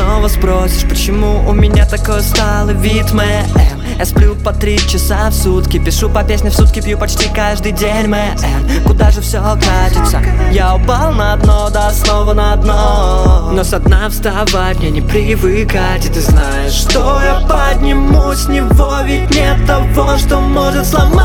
снова спросишь Почему у меня такой усталый вид мэм? Я сплю по три часа в сутки Пишу по песне в сутки, пью почти каждый день мэм. Куда же все катится? Я упал на дно, да снова на дно. Но со дна вставать мне не привыкать И ты знаешь, что я поднимусь с него Ведь нет того, что может сломать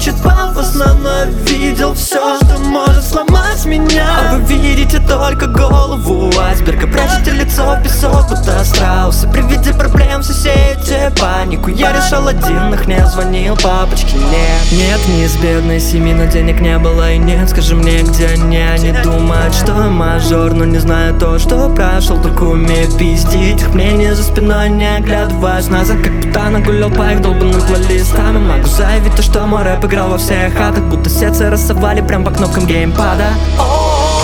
Это прозвучит пафосно, но видел все, что может сломать меня. А вы видите только голову айсберга Прячете лицо в песок, будто страусы При виде проблем все сеете панику Я решил один, их не звонил папочке, нет Нет, не из бедной семьи, но денег не было и нет. Скажи мне, где они, они думают, что я мажор Но не знаю то, что прошел, только умею пиздить Их мнение за спиной, не оглядываясь назад. Как будто нагулял по их долбанным плейлистам. И могу заявить то, что мой рэп играл во всех хатах. Будто сердце рассовали прям по кнопкам геймпада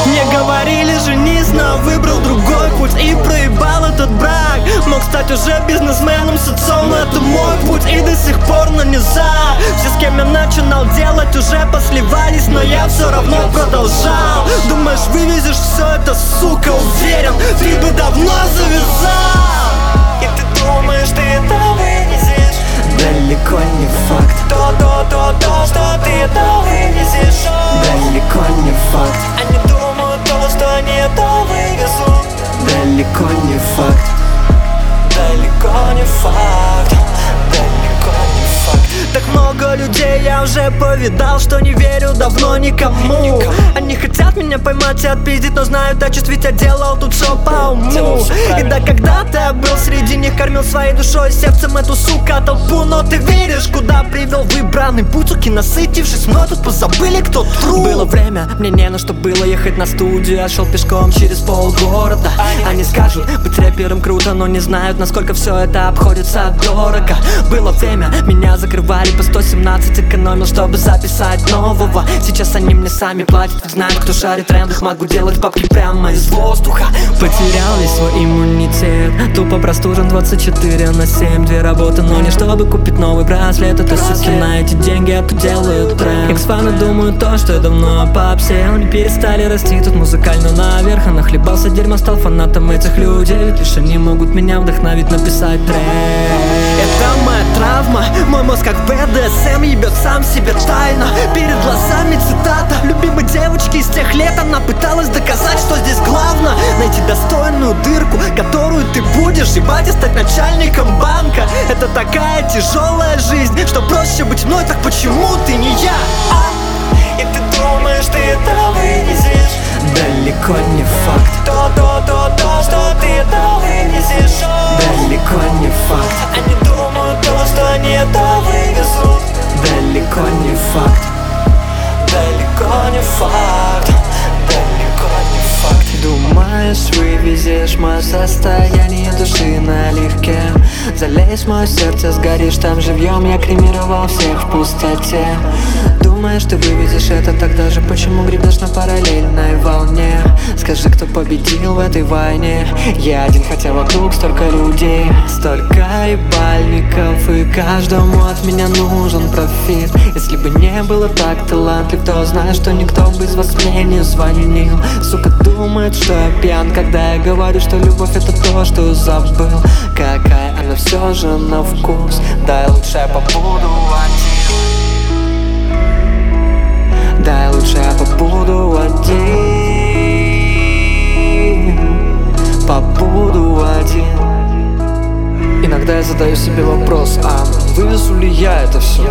мне говорили женись, но выбрал другой путь И проебал этот брак. Мог стать уже бизнесменом с отцом Но это мой путь и до сих пор на низа. Все, с кем я начинал делать, уже посливались Но я все равно продолжал. Думаешь, вывезешь все это, сука, уверен Ты бы давно завязал. И ты думаешь, ты это вынесешь? Далеко не факт. То, то, то, то, что ты это вынесешь. Далеко не факт факт Далеко не факт Так много людей я уже повидал Что не верю давно никому. Они хотят меня поймать и отпиздить Но знают о чувстве, я делал тут шоу по уму И да среди них Кормил своей душой сердцем эту сука толпу. Но ты веришь, куда привел выбранный путь? Суки, насытившись мной, тут позабыли, кто труп Было время, мне не на что было ехать на студию. Я шел пешком через полгорода. Они скажут, быть рэпером круто Но не знают, насколько все это обходится дорого. Было время, меня закрывали по 117 Экономил, чтобы записать нового. Сейчас они мне сами платят, знают, кто шарит трендах Могу делать папки прямо из воздуха. Потерял весь свой иммунитет Тупо простужен 24 на 7 Две работы, но не чтобы купить новый браслет. Это суки на эти деньги, а тут делают тренд. Экс-фаны думают то, что я давно попсел Не перестали расти тут музыкально наверх. А нахлебался дерьмо, стал фанатом этих людей. Ведь лишь они могут меня вдохновить написать трек. Это моя травма, мой мозг как БДСМ ебет сам себе тайно. Перед глазами цитата любимой девочки из тех лет. Она пыталась доказать, что здесь главное Найти достойную дырку, которую ты будешь ебать. И стать начальником банка. Это такая тяжелая жизнь, что проще быть мной, так почему ты не я? А? И ты думаешь, ты это вынесешь? Далеко не факт. То, то, то, то, что ты это вынесешь? Далеко не факт. Они думают то, что они это вывезут Далеко не факт вывезешь мое состояние души наливке Залезь в мое сердце, сгоришь там живьем Я кремировал всех в пустоте. Думаешь, ты вывезешь это тогда же? Почему гребешь на параллельной волне? Скажи, кто победил в этой войне? Я один, хотя вокруг столько людей. Столько ебальников И каждому от меня нужен профит. Если бы не было так талантлив То знаю, что никто бы из вас мне не звонил. Сука думает, что я пьян Когда я говорю, что любовь это то, что забыл. Какая она все же на вкус. Дай лучше я побуду один. Дай лучше я побуду один. Побуду один. Иногда я задаю себе вопрос, а вывезу ли я это все?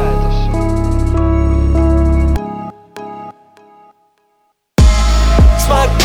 Смогу